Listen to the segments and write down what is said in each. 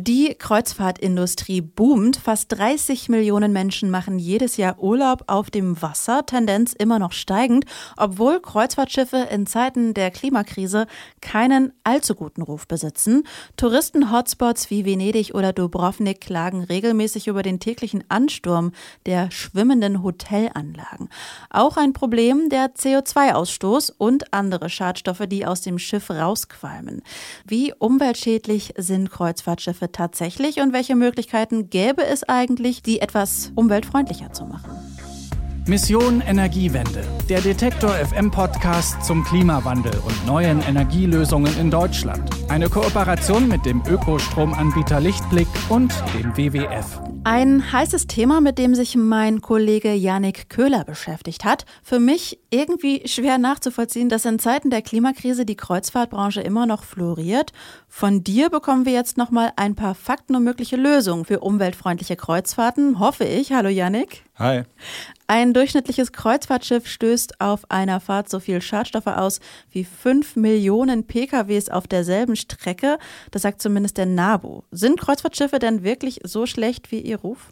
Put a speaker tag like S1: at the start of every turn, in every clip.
S1: Die Kreuzfahrtindustrie boomt. Fast 30 Millionen Menschen machen jedes Jahr Urlaub auf dem Wasser, Tendenz immer noch steigend, obwohl Kreuzfahrtschiffe in Zeiten der Klimakrise keinen allzu guten Ruf besitzen. Touristen-Hotspots wie Venedig oder Dubrovnik klagen regelmäßig über den täglichen Ansturm der schwimmenden Hotelanlagen. Auch ein Problem der CO2-Ausstoß und andere Schadstoffe, die aus dem Schiff rausqualmen. Wie umweltschädlich sind Kreuzfahrtschiffe tatsächlich und welche Möglichkeiten gäbe es eigentlich, die etwas umweltfreundlicher zu machen?
S2: Mission Energiewende, der Detektor FM Podcast zum Klimawandel und neuen Energielösungen in Deutschland. Eine Kooperation mit dem Ökostromanbieter Lichtblick und dem WWF.
S1: Ein heißes Thema, mit dem sich mein Kollege Janik Köhler beschäftigt hat. Für mich irgendwie schwer nachzuvollziehen, dass in Zeiten der Klimakrise die Kreuzfahrtbranche immer noch floriert. Von dir bekommen wir jetzt noch mal ein paar Fakten und mögliche Lösungen für umweltfreundliche Kreuzfahrten, hoffe ich. Hallo Janik.
S3: Hi.
S1: Ein durchschnittliches Kreuzfahrtschiff stößt auf einer Fahrt so viel Schadstoffe aus wie fünf Millionen PKWs auf derselben Strecke. Das sagt zumindest der NABU. Sind Kreuzfahrtschiffe denn wirklich so schlecht wie ihr Ruf?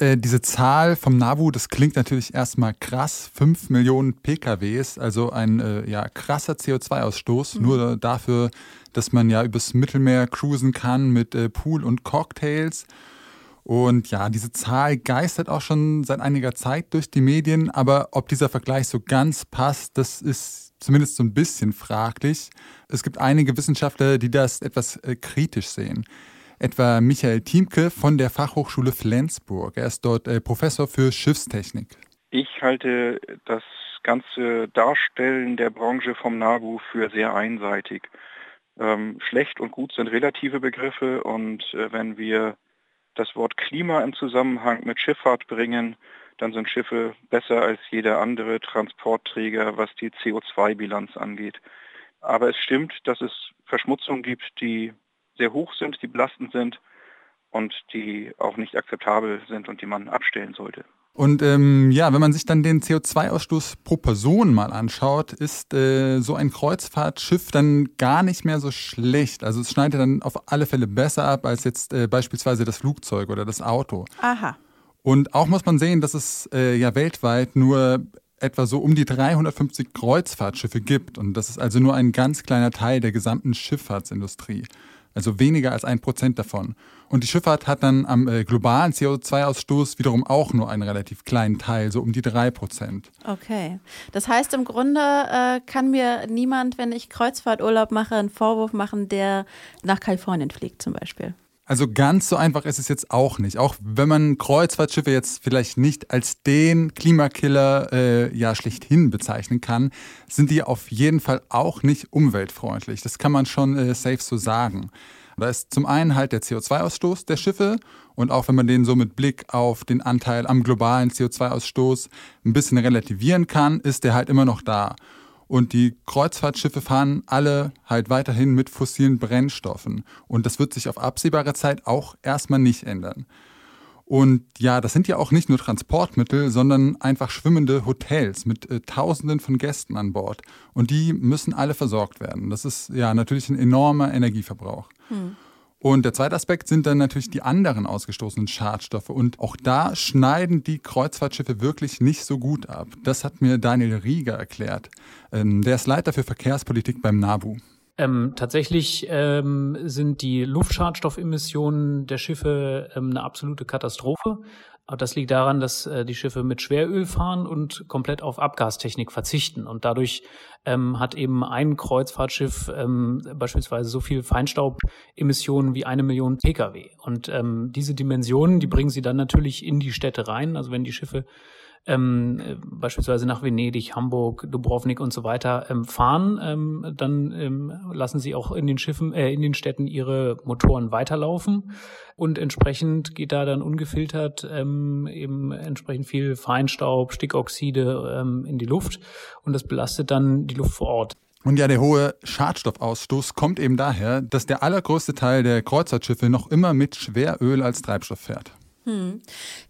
S3: Äh, diese Zahl vom NABU, das klingt natürlich erstmal krass. Fünf Millionen PKWs, also ein äh, ja, krasser CO2-Ausstoß, mhm. nur dafür, dass man ja übers Mittelmeer cruisen kann mit äh, Pool und Cocktails. Und ja, diese Zahl geistert auch schon seit einiger Zeit durch die Medien, aber ob dieser Vergleich so ganz passt, das ist zumindest so ein bisschen fraglich. Es gibt einige Wissenschaftler, die das etwas äh, kritisch sehen. Etwa Michael Thiemke von der Fachhochschule Flensburg. Er ist dort äh, Professor für Schiffstechnik.
S4: Ich halte das ganze Darstellen der Branche vom NABU für sehr einseitig. Ähm, schlecht und gut sind relative Begriffe und äh, wenn wir das Wort Klima im Zusammenhang mit Schifffahrt bringen, dann sind Schiffe besser als jeder andere Transportträger, was die CO2-Bilanz angeht. Aber es stimmt, dass es Verschmutzungen gibt, die sehr hoch sind, die belastend sind und die auch nicht akzeptabel sind und die man abstellen sollte.
S3: Und ähm, ja, wenn man sich dann den CO2-Ausstoß pro Person mal anschaut, ist äh, so ein Kreuzfahrtschiff dann gar nicht mehr so schlecht. Also es schneidet dann auf alle Fälle besser ab als jetzt äh, beispielsweise das Flugzeug oder das Auto.
S1: Aha.
S3: Und auch muss man sehen, dass es äh, ja weltweit nur etwa so um die 350 Kreuzfahrtschiffe gibt. Und das ist also nur ein ganz kleiner Teil der gesamten Schifffahrtsindustrie also weniger als ein Prozent davon. Und die Schifffahrt hat dann am äh, globalen CO2-Ausstoß wiederum auch nur einen relativ kleinen Teil, so um die drei Prozent.
S1: Okay. Das heißt, im Grunde äh, kann mir niemand, wenn ich Kreuzfahrturlaub mache, einen Vorwurf machen, der nach Kalifornien fliegt zum Beispiel.
S3: Also ganz so einfach ist es jetzt auch nicht. Auch wenn man Kreuzfahrtschiffe jetzt vielleicht nicht als den Klimakiller äh, ja schlechthin bezeichnen kann, sind die auf jeden Fall auch nicht umweltfreundlich. Das kann man schon äh, safe so sagen. Da ist zum einen halt der CO2-Ausstoß der Schiffe und auch wenn man den so mit Blick auf den Anteil am globalen CO2-Ausstoß ein bisschen relativieren kann, ist der halt immer noch da. Und die Kreuzfahrtschiffe fahren alle halt weiterhin mit fossilen Brennstoffen. Und das wird sich auf absehbare Zeit auch erstmal nicht ändern. Und ja, das sind ja auch nicht nur Transportmittel, sondern einfach schwimmende Hotels mit äh, Tausenden von Gästen an Bord. Und die müssen alle versorgt werden. Das ist ja natürlich ein enormer Energieverbrauch. Hm. Und der zweite Aspekt sind dann natürlich die anderen ausgestoßenen Schadstoffe. Und auch da schneiden die Kreuzfahrtschiffe wirklich nicht so gut ab. Das hat mir Daniel Rieger erklärt. Ähm, der ist Leiter für Verkehrspolitik beim NABU.
S5: Ähm, tatsächlich ähm, sind die Luftschadstoffemissionen der Schiffe ähm, eine absolute Katastrophe. Aber das liegt daran, dass äh, die Schiffe mit Schweröl fahren und komplett auf Abgastechnik verzichten. Und dadurch ähm, hat eben ein Kreuzfahrtschiff ähm, beispielsweise so viel Feinstaubemissionen wie eine Million Pkw. Und ähm, diese Dimensionen, die bringen sie dann natürlich in die Städte rein. Also wenn die Schiffe ähm, äh, beispielsweise nach Venedig, Hamburg, Dubrovnik und so weiter ähm, fahren, ähm, dann ähm, lassen sie auch in den Schiffen, äh, in den Städten ihre Motoren weiterlaufen und entsprechend geht da dann ungefiltert ähm, eben entsprechend viel Feinstaub, Stickoxide ähm, in die Luft und das belastet dann die Luft vor Ort.
S3: Und ja, der hohe Schadstoffausstoß kommt eben daher, dass der allergrößte Teil der Kreuzfahrtschiffe noch immer mit Schweröl als Treibstoff fährt.
S1: Hm.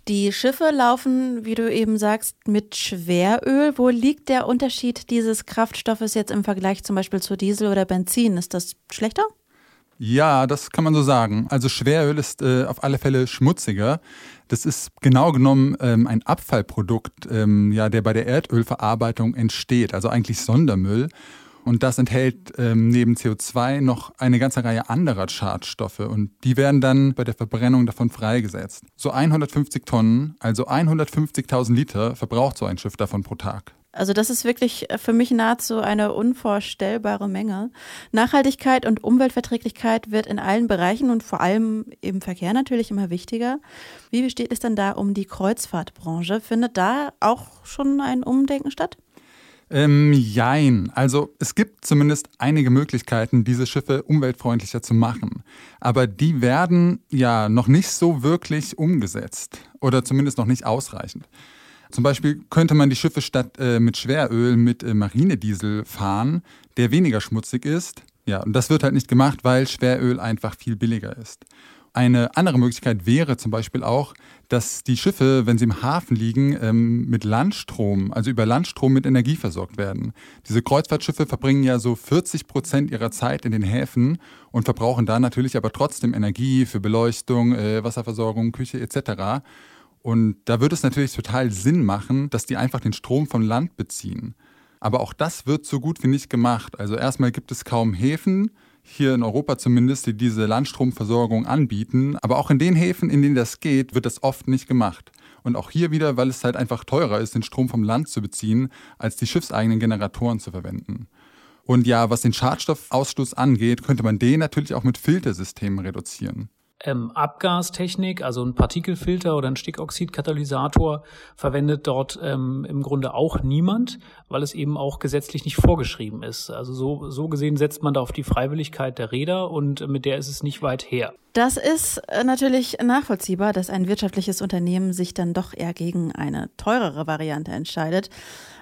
S1: Die Schiffe laufen, wie du eben sagst, mit Schweröl. Wo liegt der Unterschied dieses Kraftstoffes jetzt im Vergleich zum Beispiel zu Diesel oder Benzin? Ist das schlechter?
S3: Ja, das kann man so sagen. Also Schweröl ist äh, auf alle Fälle schmutziger. Das ist genau genommen ähm, ein Abfallprodukt, ähm, ja, der bei der Erdölverarbeitung entsteht, also eigentlich Sondermüll. Und das enthält ähm, neben CO2 noch eine ganze Reihe anderer Schadstoffe und die werden dann bei der Verbrennung davon freigesetzt. So 150 Tonnen, also 150.000 Liter verbraucht so ein Schiff davon pro Tag.
S1: Also das ist wirklich für mich nahezu eine unvorstellbare Menge. Nachhaltigkeit und Umweltverträglichkeit wird in allen Bereichen und vor allem im Verkehr natürlich immer wichtiger. Wie steht es denn da um die Kreuzfahrtbranche? Findet da auch schon ein Umdenken statt?
S3: Ähm, jein. Also es gibt zumindest einige Möglichkeiten, diese Schiffe umweltfreundlicher zu machen. Aber die werden ja noch nicht so wirklich umgesetzt oder zumindest noch nicht ausreichend. Zum Beispiel könnte man die Schiffe statt äh, mit Schweröl mit äh, Marinediesel fahren, der weniger schmutzig ist. Ja, und das wird halt nicht gemacht, weil Schweröl einfach viel billiger ist. Eine andere Möglichkeit wäre zum Beispiel auch, dass die Schiffe, wenn sie im Hafen liegen, ähm, mit Landstrom, also über Landstrom mit Energie versorgt werden. Diese Kreuzfahrtschiffe verbringen ja so 40 Prozent ihrer Zeit in den Häfen und verbrauchen da natürlich aber trotzdem Energie für Beleuchtung, äh, Wasserversorgung, Küche etc. Und da würde es natürlich total Sinn machen, dass die einfach den Strom von Land beziehen. Aber auch das wird so gut wie nicht gemacht. Also erstmal gibt es kaum Häfen, hier in Europa zumindest, die diese Landstromversorgung anbieten. Aber auch in den Häfen, in denen das geht, wird das oft nicht gemacht. Und auch hier wieder, weil es halt einfach teurer ist, den Strom vom Land zu beziehen, als die schiffseigenen Generatoren zu verwenden. Und ja, was den Schadstoffausstoß angeht, könnte man den natürlich auch mit Filtersystemen reduzieren
S5: ähm, Abgastechnik, also ein Partikelfilter oder ein Stickoxidkatalysator, verwendet dort ähm, im Grunde auch niemand, weil es eben auch gesetzlich nicht vorgeschrieben ist. Also so, so gesehen setzt man da auf die Freiwilligkeit der Räder und mit der ist es nicht weit her.
S1: Das ist äh, natürlich nachvollziehbar, dass ein wirtschaftliches Unternehmen sich dann doch eher gegen eine teurere Variante entscheidet.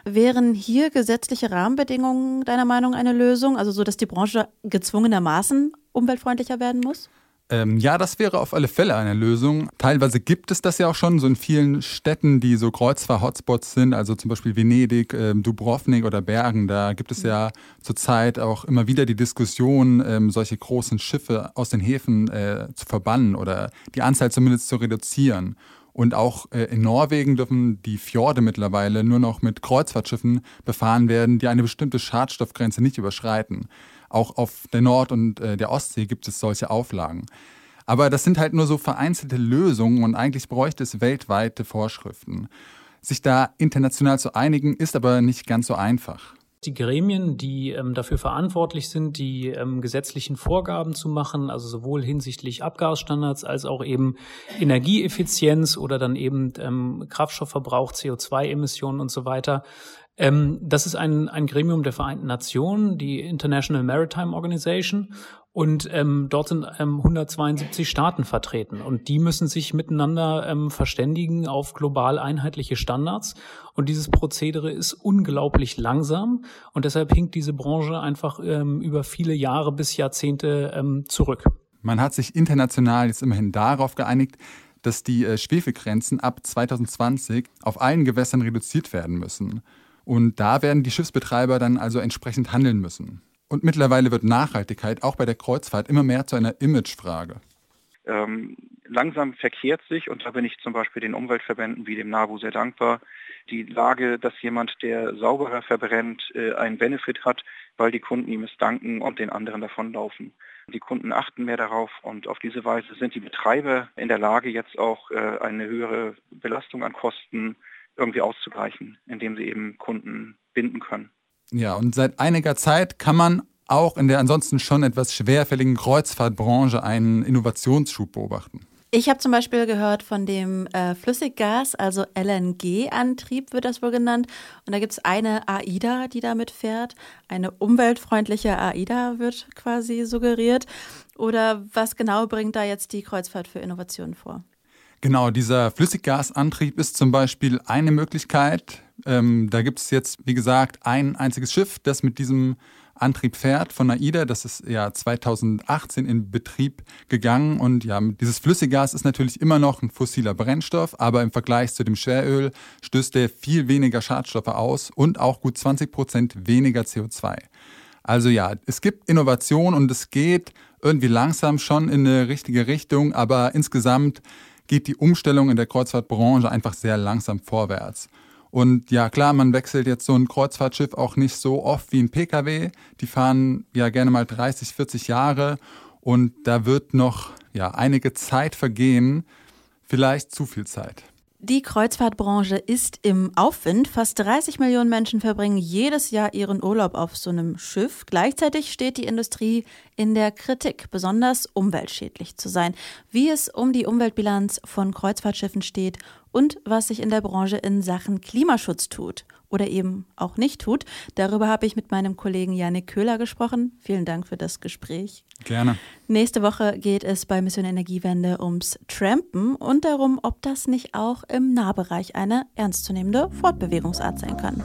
S1: Wären hier gesetzliche Rahmenbedingungen deiner Meinung eine Lösung, also so, dass die Branche gezwungenermaßen umweltfreundlicher werden muss?
S3: Ähm, ja, das wäre auf alle Fälle eine Lösung. Teilweise gibt es das ja auch schon so in vielen Städten, die so Kreuzfahr-Hotspots sind, also zum Beispiel Venedig, ähm, Dubrovnik oder Bergen. Da gibt es ja zurzeit auch immer wieder die Diskussion, ähm, solche großen Schiffe aus den Häfen äh, zu verbannen oder die Anzahl zumindest zu reduzieren. Und auch äh, in Norwegen dürfen die Fjorde mittlerweile nur noch mit Kreuzfahrtschiffen befahren werden, die eine bestimmte Schadstoffgrenze nicht überschreiten. Auch auf der Nord- und äh, der Ostsee gibt es solche Auflagen. Aber das sind halt nur so vereinzelte Lösungen und eigentlich bräuchte es weltweite Vorschriften. Sich da international zu einigen, ist aber nicht ganz so einfach.
S5: Die Gremien, die ähm, dafür verantwortlich sind, die ähm, gesetzlichen Vorgaben zu machen, also sowohl hinsichtlich Abgasstandards als auch eben Energieeffizienz oder dann eben ähm, Kraftstoffverbrauch, CO2-Emissionen und so weiter, ähm, das ist ein, ein Gremium der Vereinten Nationen, die International Maritime Organization. Und ähm, dort sind ähm, 172 Staaten vertreten. Und die müssen sich miteinander ähm, verständigen auf global einheitliche Standards. Und dieses Prozedere ist unglaublich langsam. Und deshalb hinkt diese Branche einfach ähm, über viele Jahre bis Jahrzehnte ähm, zurück.
S3: Man hat sich international jetzt immerhin darauf geeinigt, dass die äh, Schwefelgrenzen ab 2020 auf allen Gewässern reduziert werden müssen. Und da werden die Schiffsbetreiber dann also entsprechend handeln müssen. Und mittlerweile wird Nachhaltigkeit auch bei der Kreuzfahrt immer mehr zu einer Imagefrage.
S4: Ähm, langsam verkehrt sich, und da bin ich zum Beispiel den Umweltverbänden wie dem NABU sehr dankbar, die Lage, dass jemand, der sauberer verbrennt, äh, einen Benefit hat, weil die Kunden ihm es danken und den anderen davonlaufen. Die Kunden achten mehr darauf und auf diese Weise sind die Betreiber in der Lage, jetzt auch äh, eine höhere Belastung an Kosten irgendwie auszugleichen, indem sie eben Kunden binden können.
S3: Ja, und seit einiger Zeit kann man auch in der ansonsten schon etwas schwerfälligen Kreuzfahrtbranche einen Innovationsschub beobachten.
S1: Ich habe zum Beispiel gehört von dem äh, Flüssiggas, also LNG-Antrieb wird das wohl genannt. Und da gibt es eine AIDA, die damit fährt. Eine umweltfreundliche AIDA wird quasi suggeriert. Oder was genau bringt da jetzt die Kreuzfahrt für Innovationen vor?
S3: Genau, dieser Flüssiggasantrieb ist zum Beispiel eine Möglichkeit. Ähm, da gibt es jetzt, wie gesagt, ein einziges Schiff, das mit diesem Antrieb fährt von AIDA. Das ist ja 2018 in Betrieb gegangen. Und ja, dieses Flüssiggas ist natürlich immer noch ein fossiler Brennstoff, aber im Vergleich zu dem Schweröl stößt er viel weniger Schadstoffe aus und auch gut 20 Prozent weniger CO2. Also ja, es gibt Innovation und es geht irgendwie langsam schon in eine richtige Richtung, aber insgesamt geht die Umstellung in der Kreuzfahrtbranche einfach sehr langsam vorwärts. Und ja, klar, man wechselt jetzt so ein Kreuzfahrtschiff auch nicht so oft wie ein Pkw. Die fahren ja gerne mal 30, 40 Jahre und da wird noch ja einige Zeit vergehen, vielleicht zu viel Zeit.
S1: Die Kreuzfahrtbranche ist im Aufwind. Fast 30 Millionen Menschen verbringen jedes Jahr ihren Urlaub auf so einem Schiff. Gleichzeitig steht die Industrie in der Kritik, besonders umweltschädlich zu sein. Wie es um die Umweltbilanz von Kreuzfahrtschiffen steht und was sich in der Branche in Sachen Klimaschutz tut oder eben auch nicht tut. Darüber habe ich mit meinem Kollegen Janik Köhler gesprochen. Vielen Dank für das Gespräch.
S3: Gerne.
S1: Nächste Woche geht es bei Mission Energiewende ums Trampen und darum, ob das nicht auch im Nahbereich eine ernstzunehmende Fortbewegungsart sein kann.